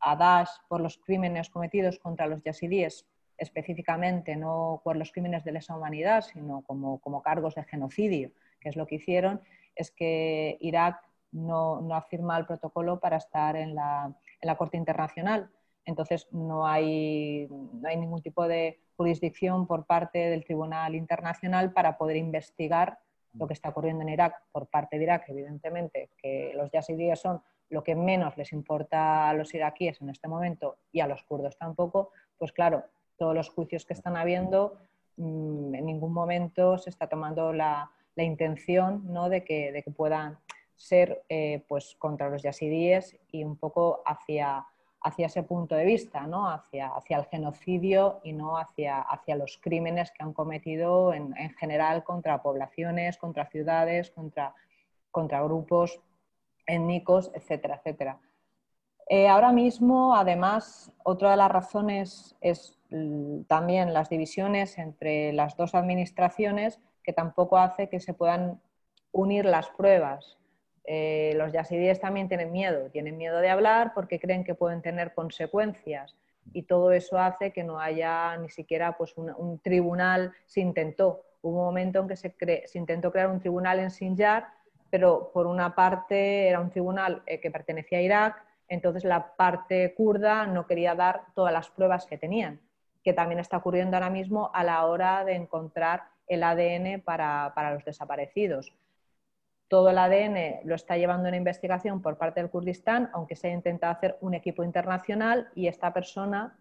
a, Daesh por los crímenes cometidos contra los yazidíes, específicamente no por los crímenes de lesa humanidad, sino como, como cargos de genocidio, que es lo que hicieron, es que Irak no, no ha firmado el protocolo para estar en la, Corte Internacional. Entonces, no hay, no hay ningún tipo de jurisdicción por parte del Tribunal Internacional para poder investigar lo que está ocurriendo en Irak por parte de Irak, evidentemente, que los yazidíes son lo que menos les importa a los iraquíes en este momento y a los kurdos tampoco, pues claro, todos los juicios que están habiendo, mm, en ningún momento se está tomando la, intención ¿no? de, que, de que puedan ser eh, pues contra los yazidíes y un poco hacia, hacia ese punto de vista, ¿no? hacia, hacia el genocidio y no hacia, hacia los crímenes que han cometido en, en general contra poblaciones, contra ciudades, contra, contra grupos étnicos, etcétera, etcétera. Eh, ahora mismo, además, otra de las razones es también las divisiones entre las dos administraciones que tampoco hace que se puedan unir las pruebas. Eh, los yazidíes también tienen miedo, tienen miedo de hablar porque creen que pueden tener consecuencias y todo eso hace que no haya ni siquiera pues, un, tribunal, se intentó, hubo un momento en que se, se, intentó crear un tribunal en Sinjar, pero por una parte era un tribunal eh, que pertenecía a Irak, entonces la parte kurda no quería dar todas las pruebas que tenían, que también está ocurriendo ahora mismo a la hora de encontrar el ADN para, para los desaparecidos todo el ADN lo está llevando una investigación por parte del Kurdistán, aunque se ha intentado hacer un equipo internacional y esta persona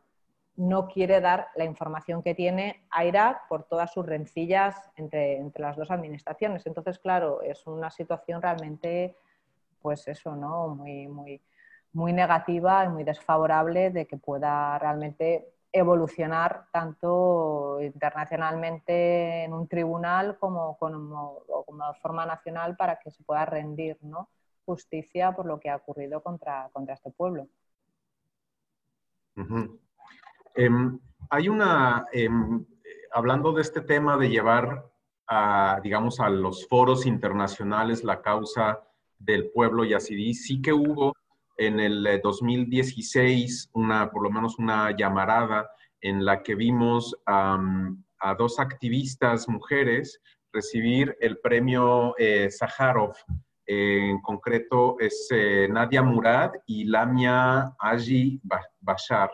no quiere dar la información que tiene a Irak por todas sus rencillas entre, entre las dos administraciones. Entonces, claro, es una situación realmente, pues eso, ¿no? Muy, muy, muy negativa y muy desfavorable de que pueda realmente evolucionar tanto internacionalmente en un tribunal como, como, como forma nacional para que se pueda rendir justicia por lo que ha ocurrido contra, contra este pueblo. Em, hay una, em, hablando de este tema de llevar a, digamos, a los foros internacionales la causa del pueblo yazidí, sí que hubo en el 2016 eh, una, por lo menos una llamarada en la que vimos a dos activistas mujeres recibir el premio eh, Sájarov. en concreto es eh, Nadia Murad y Lamia Aji Bashar.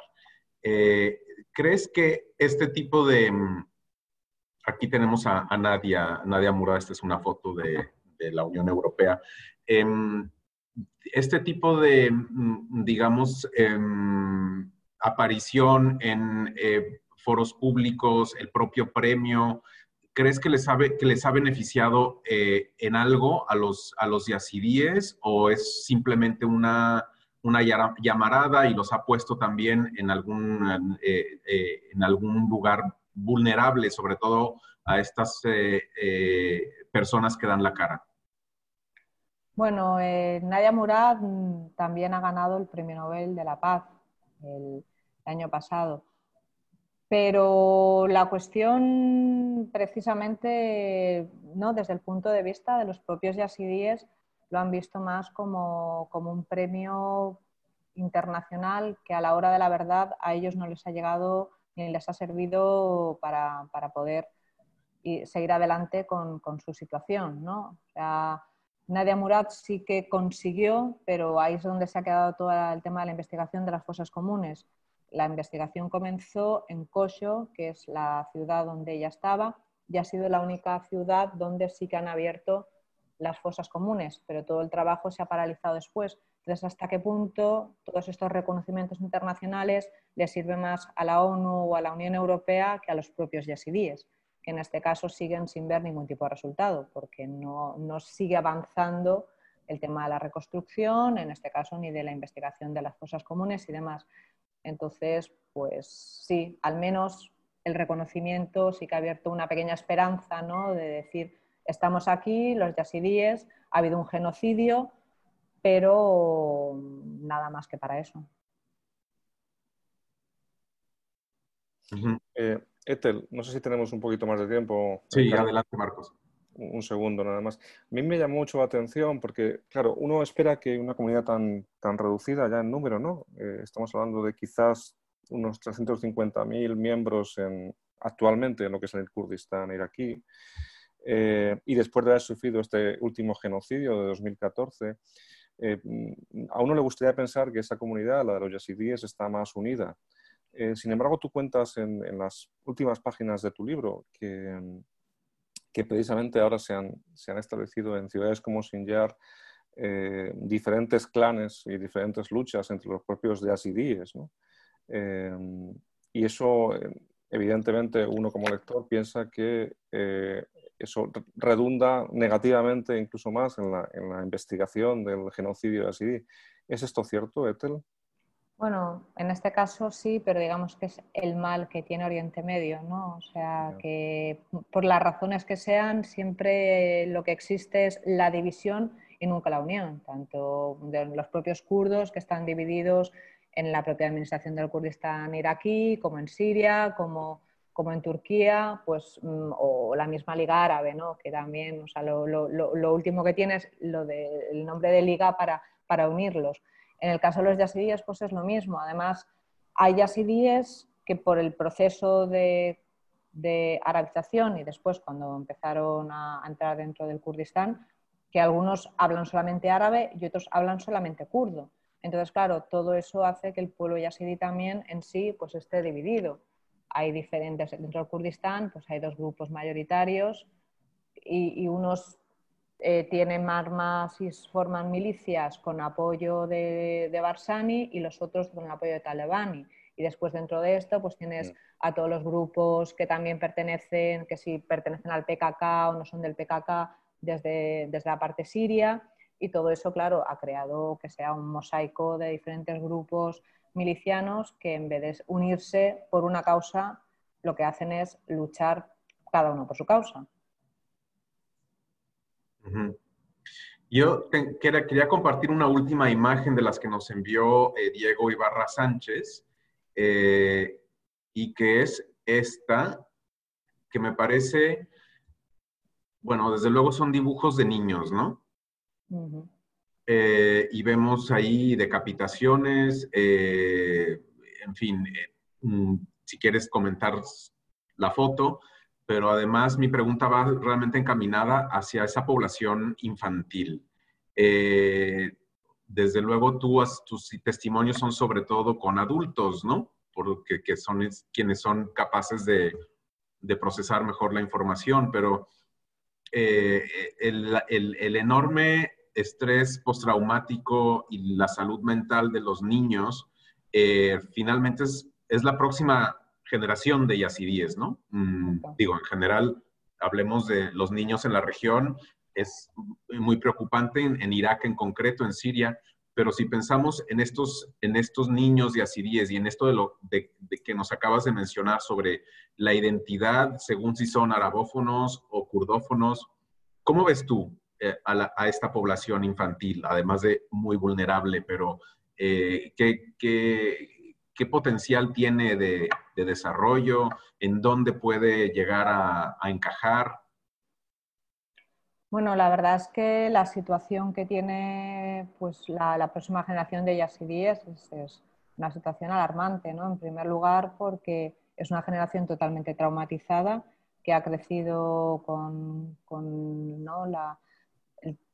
¿Crees que este tipo de... Mm, aquí tenemos a, Nadia, Nadia Murad, esta es una foto de, de la Unión Europea. Este tipo de, mm, digamos, em, aparición en eh, foros públicos, el propio premio, ¿crees que les ha, que les ha beneficiado eh, en algo a los, a los yazidíes o es simplemente una, una llamarada y los ha puesto también en algún, eh, en algún lugar vulnerable, sobre todo a estas personas que dan la cara? Bueno, eh, Nadia Murad mm, también ha ganado el Premio Nobel de la Paz el, año pasado. Pero la cuestión, precisamente, ¿no? desde el punto de vista de los propios yazidíes, lo han visto más como, un premio internacional que a la hora de la verdad a ellos no les ha llegado ni les ha servido para, poder seguir adelante con, su situación. ¿no? Nadia Murad sí que consiguió, pero ahí es donde se ha quedado todo el tema de la investigación de las fosas comunes. La investigación comenzó en Kosho, que es la ciudad donde ella estaba, y ha sido la única ciudad donde sí que han abierto las fosas comunes, pero todo el trabajo se ha paralizado después. Entonces, ¿hasta qué punto todos estos reconocimientos internacionales le sirven más a la ONU o a la Unión Europea que a los propios yazidíes? En este caso siguen sin ver ningún tipo de resultado, porque no, sigue avanzando el tema de la reconstrucción, en este caso ni de la investigación de las cosas comunes y demás. Entonces, pues sí, al menos el reconocimiento sí que ha abierto una pequeña esperanza, ¿no? De decir, estamos aquí, los yazidíes, ha habido un genocidio, pero nada más que para eso. Ethel, no sé si tenemos un poquito más de tiempo. Sí, adelante, Marcos. Un segundo nada más. A mí me llamó mucho la atención porque, claro, uno espera que una comunidad tan, tan reducida ya en número, ¿no? Eh, estamos hablando de quizás unos 350.000 miembros en, actualmente en lo que es el Kurdistán iraquí. Eh, y después de haber sufrido este último genocidio de 2014, eh, a uno le gustaría pensar que esa comunidad, la de los yazidíes, está más unida. Eh, sin embargo, tú cuentas en, las últimas páginas de tu libro que, que precisamente ahora se han, establecido en ciudades como Sinjar eh, diferentes clanes y diferentes luchas entre los propios de asidíes. ¿no? Eh, y eso, evidentemente, uno como lector piensa que eso redunda negativamente incluso más en la, en investigación del genocidio de asidí. ¿Es esto cierto, Ethel? Bueno, en este caso sí, pero digamos que es el mal que tiene Oriente Medio, ¿no? O sea, que por las razones que sean, siempre lo que existe es la división y nunca la unión, tanto de los propios kurdos que están divididos en la propia administración del Kurdistán iraquí, como en Siria, como, como en Turquía, pues, mm, o la misma Liga Árabe, ¿no? que también, o sea, lo, lo, lo último que tiene es lo de, el nombre de Liga para, para unirlos. En el caso de los yazidíes, pues es lo mismo. Además, hay yazidíes que por el proceso de, de arabización y después cuando empezaron a entrar dentro del Kurdistán, que algunos hablan solamente árabe y otros hablan solamente kurdo. Entonces, claro, todo eso hace que el pueblo yazidí también en sí pues, esté dividido. Hay diferentes, dentro del Kurdistán, pues hay dos grupos mayoritarios y, unos eh, tienen armas y forman milicias con apoyo de, de, Barzani y los otros con el apoyo de Talibani. Y después dentro de esto, pues tienes mm. a todos los grupos que también pertenecen, que si pertenecen al PKK o no son del PKK desde, desde la parte siria y todo eso, claro, ha creado que sea un mosaico de diferentes grupos milicianos que en vez de unirse por una causa, lo que hacen es luchar cada uno por su causa. Yo quería, compartir una última imagen de las que nos envió eh, Diego Ibarra Sánchez, eh, y que es esta, que me parece, bueno, desde luego son dibujos de niños, ¿no? Eh, y vemos ahí decapitaciones, en fin, mm, si quieres comentar la foto, pero además mi pregunta va realmente encaminada hacia esa población infantil. desde luego tú, tus testimonios son sobre todo con adultos, ¿no? Porque que son quienes son capaces de, de procesar mejor la información, pero el, el, el, enorme estrés postraumático y la salud mental de los niños, eh, finalmente es, es, la próxima generación de yazidíes, ¿no? Mm, digo, en general, hablemos de los niños en la región, es muy preocupante en, Irak en concreto, en Siria, pero si pensamos en estos, en estos niños yazidíes y en esto de lo de, que nos acabas de mencionar sobre la identidad, según si son arabófonos o kurdófonos, ¿cómo ves tú eh, a, esta población infantil, además de muy vulnerable, pero eh, ¿qué, qué, potencial tiene de, desarrollo? ¿En dónde puede llegar a, encajar? Bueno, la verdad es que la situación que tiene pues, la, próxima generación de yazidíes es, es, una situación alarmante, ¿no? En primer lugar, porque es una generación totalmente traumatizada que ha crecido con, con ¿no? la,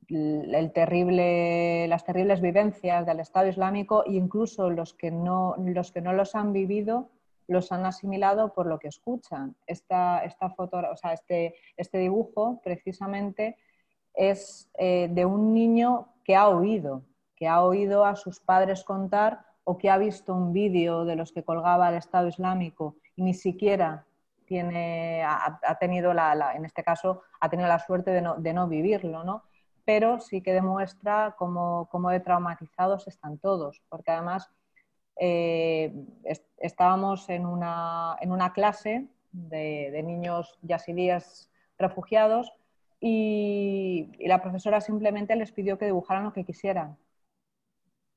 las terribles vivencias del Estado Islámico e incluso los que, no, los que no los han vivido los han asimilado por lo que escuchan. Esta, esta foto, o sea, este, este dibujo precisamente es eh, de un niño que ha oído, que ha oído a sus padres contar o que ha visto un vídeo de los que colgaba el Estado Islámico y ni siquiera tiene, ha, tenido la, en este caso, ha tenido la suerte de no, de no vivirlo, ¿no? Pero sí que demuestra cómo, de traumatizados están todos, porque además eh, estábamos en una, clase de, niños yazidíes refugiados y, la profesora simplemente les pidió que dibujaran lo que quisieran.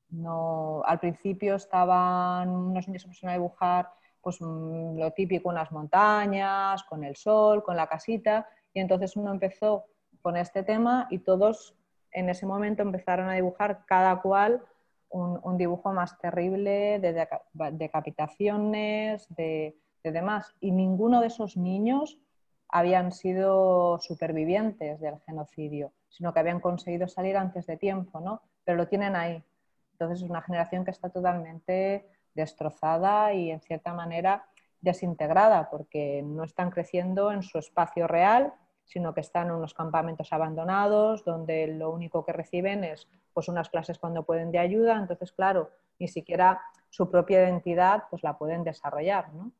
No, al principio estaban unos niños a dibujar pues, mm, lo típico, unas montañas, con el sol, con la casita, y entonces uno empezó con este tema y todos en ese momento empezaron a dibujar cada cual un, dibujo más terrible de decapitaciones, de, demás. Y ninguno de esos niños habían sido supervivientes del genocidio, sino que habían conseguido salir antes de tiempo, ¿no? Pero lo tienen ahí. Entonces es una generación que está totalmente destrozada y en cierta manera desintegrada porque no están creciendo en su espacio real, sino que están en unos campamentos abandonados donde lo único que reciben es pues, unas clases cuando pueden de ayuda, entonces claro, ni siquiera su propia identidad pues la pueden desarrollar. ¿no?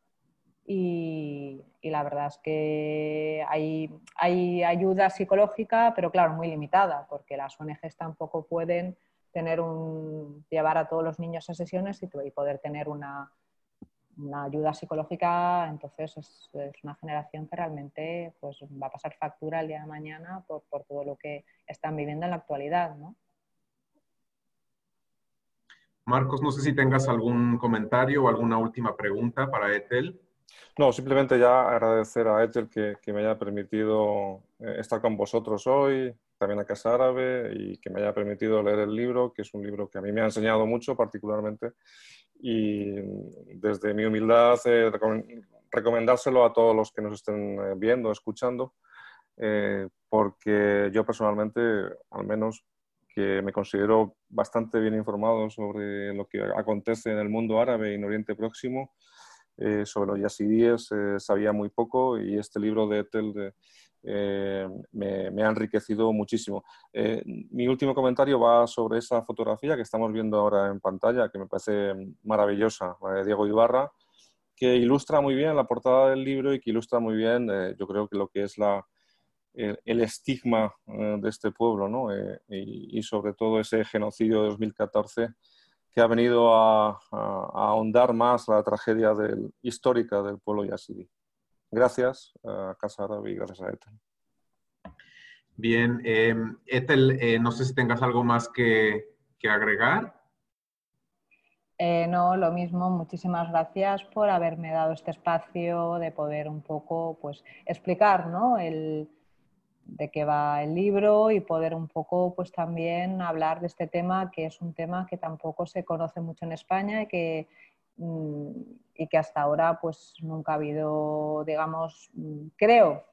Y, la verdad es que hay, hay, ayuda psicológica, pero claro, muy limitada, porque las ONGs tampoco pueden tener un, llevar a todos los niños a sesiones y poder tener una, una ayuda psicológica, entonces es, una generación que realmente pues, va a pasar factura el día de mañana por, todo lo que están viviendo en la actualidad. ¿no? Marcos, no sé si tengas algún comentario o alguna última pregunta para Ethel. No, simplemente ya agradecer a Ethel que, me haya permitido eh, estar con vosotros hoy, también a Casa Árabe, y que me haya permitido leer el libro, que es un libro que a mí me ha enseñado mucho particularmente. Y desde mi humildad, eh, recomendárselo a todos los que nos estén eh, viendo, escuchando, porque yo personalmente, al menos, que me considero bastante bien informado sobre lo que acontece en el mundo árabe y en Oriente Próximo, eh, sobre los yazidíes eh, sabía muy poco y este libro de Ethel eh, me, ha enriquecido muchísimo. mi último comentario va sobre esa fotografía que estamos viendo ahora en pantalla, que me parece maravillosa, de Diego Ibarra, que ilustra muy bien la portada del libro y que ilustra muy bien, yo creo que lo que es la, el, estigma de este pueblo, y, sobre todo ese genocidio de 2014 que ha venido a, ahondar más la tragedia histórica del pueblo yazidi. Gracias a Casa Árabe y gracias a Ethel. Bien, eh, Ethel, eh, no sé si tengas algo más que, agregar. Eh, no, lo mismo, muchísimas gracias por haberme dado este espacio de poder un poco pues, explicar ¿no? el, de qué va el libro y poder un poco pues también hablar de este tema que es un tema que tampoco se conoce mucho en España y que, y que hasta ahora pues nunca ha habido, digamos, mm, creo,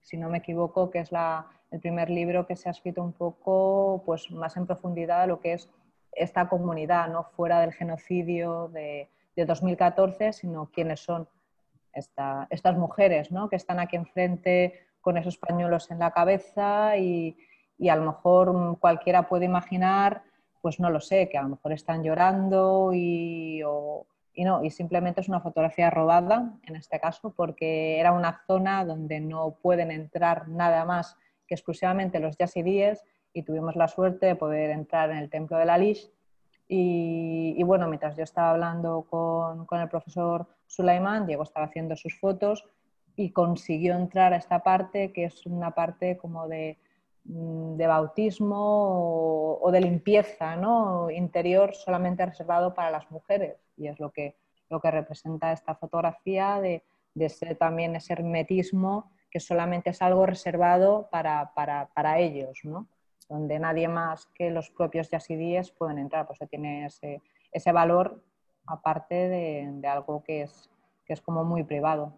si no me equivoco, que es la, el primer libro que se ha escrito un poco pues más en profundidad lo que es esta comunidad, no fuera del genocidio de, de 2014, sino quiénes son estas mujeres ¿no? que están aquí enfrente con esos pañuelos en la cabeza y, a lo mejor cualquiera puede imaginar, pues no lo sé, que a lo mejor están llorando y, no, y simplemente es una fotografía robada en este caso porque era una zona donde no pueden entrar nada más que exclusivamente los yazidíes y tuvimos la suerte de poder entrar en el templo de la Lish y, bueno, mientras yo estaba hablando con, con el profesor Sulaiman, Diego estaba haciendo sus fotos, y consiguió entrar a esta parte que es una parte como de, de bautismo o, de limpieza ¿no? interior solamente reservado para las mujeres y es lo que, lo que representa esta fotografía de, de ser también ese hermetismo que solamente es algo reservado para, para, para ellos, ¿no? donde nadie más que los propios yazidíes pueden entrar, pues tiene ese, ese valor aparte de, de algo que es, que es como muy privado.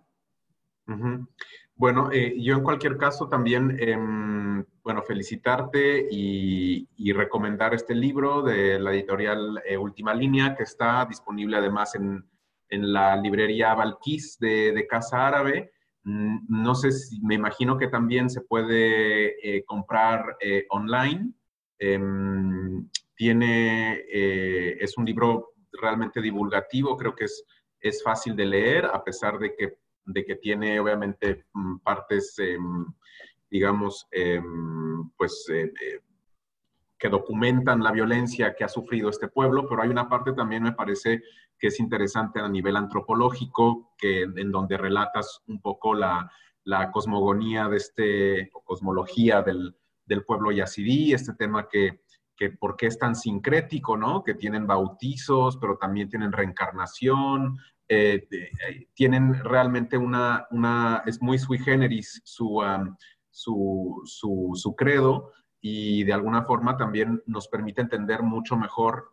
Bueno, eh, yo en cualquier caso también, em, bueno, felicitarte y, recomendar este libro de la editorial eh, Última Línea, que está disponible además en, la librería Valquís de, Casa Árabe. Mm, no sé si, me imagino que también se puede eh, comprar online. Em, tiene, es un libro realmente divulgativo, creo que es, es fácil de leer, a pesar de que de que tiene obviamente mm, partes, em, digamos, em, pues, eh, eh, que documentan la violencia que ha sufrido este pueblo, pero hay una parte también me parece que es interesante a nivel antropológico, que, en donde relatas un poco la, cosmogonía de este, o cosmología del, del pueblo yazidí, este tema que, que por qué es tan sincrético, ¿no? Que tienen bautizos, pero también tienen reencarnación, eh, eh, tienen realmente una, una, es muy sui generis su, su, su, credo y de alguna forma también nos permite entender mucho mejor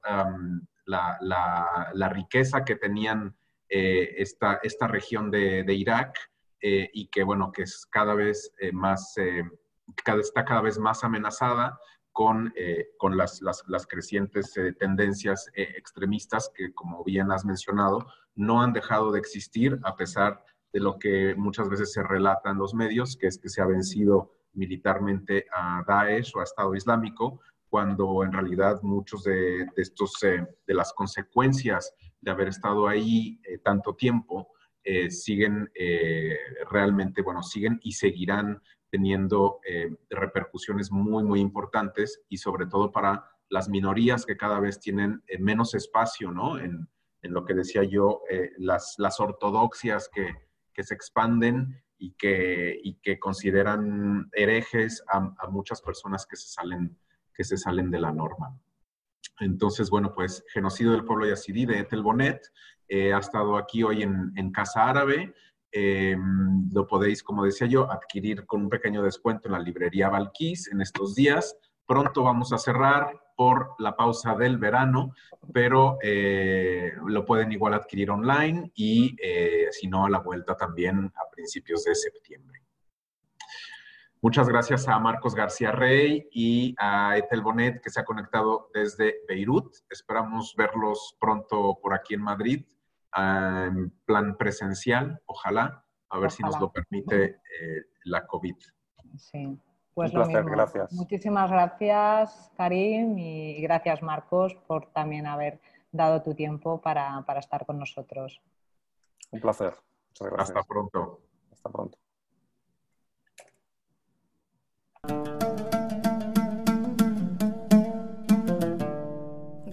la, la, riqueza que tenían eh, esta, esta región de, de Irak y que, bueno, que es cada vez más, cada, está cada vez más amenazada con, con las, las, las, crecientes tendencias extremistas que, como bien has mencionado, no han dejado de existir a pesar de lo que muchas veces se relata en los medios, que es que se ha vencido militarmente a Daesh o a Estado Islámico, cuando en realidad muchos de, estos, eh, de las consecuencias de haber estado ahí eh, tanto tiempo, eh, siguen realmente, bueno, siguen y seguirán teniendo repercusiones muy, muy importantes y sobre todo para las minorías que cada vez tienen menos espacio, ¿no? En, en lo que decía yo, eh, las, las, ortodoxias que, que, se expanden y que, y que consideran herejes a, muchas personas que se, salen, que se salen de la norma. Entonces, bueno, pues Genocidio del Pueblo Yazirí de Ethel Bonet eh, ha estado aquí hoy en, en Casa Árabe. Em, lo podéis, como decía yo, adquirir con un pequeño descuento en la librería Valquís en estos días. Pronto vamos a cerrar por la pausa del verano, pero eh, lo pueden igual adquirir online y eh, si no, a la vuelta también a principios de septiembre. Muchas gracias a Marcos García Rey y a Etel Bonet que se ha conectado desde Beirut. Esperamos verlos pronto por aquí en Madrid en plan presencial, ojalá, a ver si nos lo permite eh, la COVID. Sí, pues lo mismo. gracias. Muchísimas gracias, Karim, y gracias, Marcos, por también haber dado tu tiempo para, para estar con nosotros. Un placer. Muchas gracias. Hasta pronto. Hasta pronto.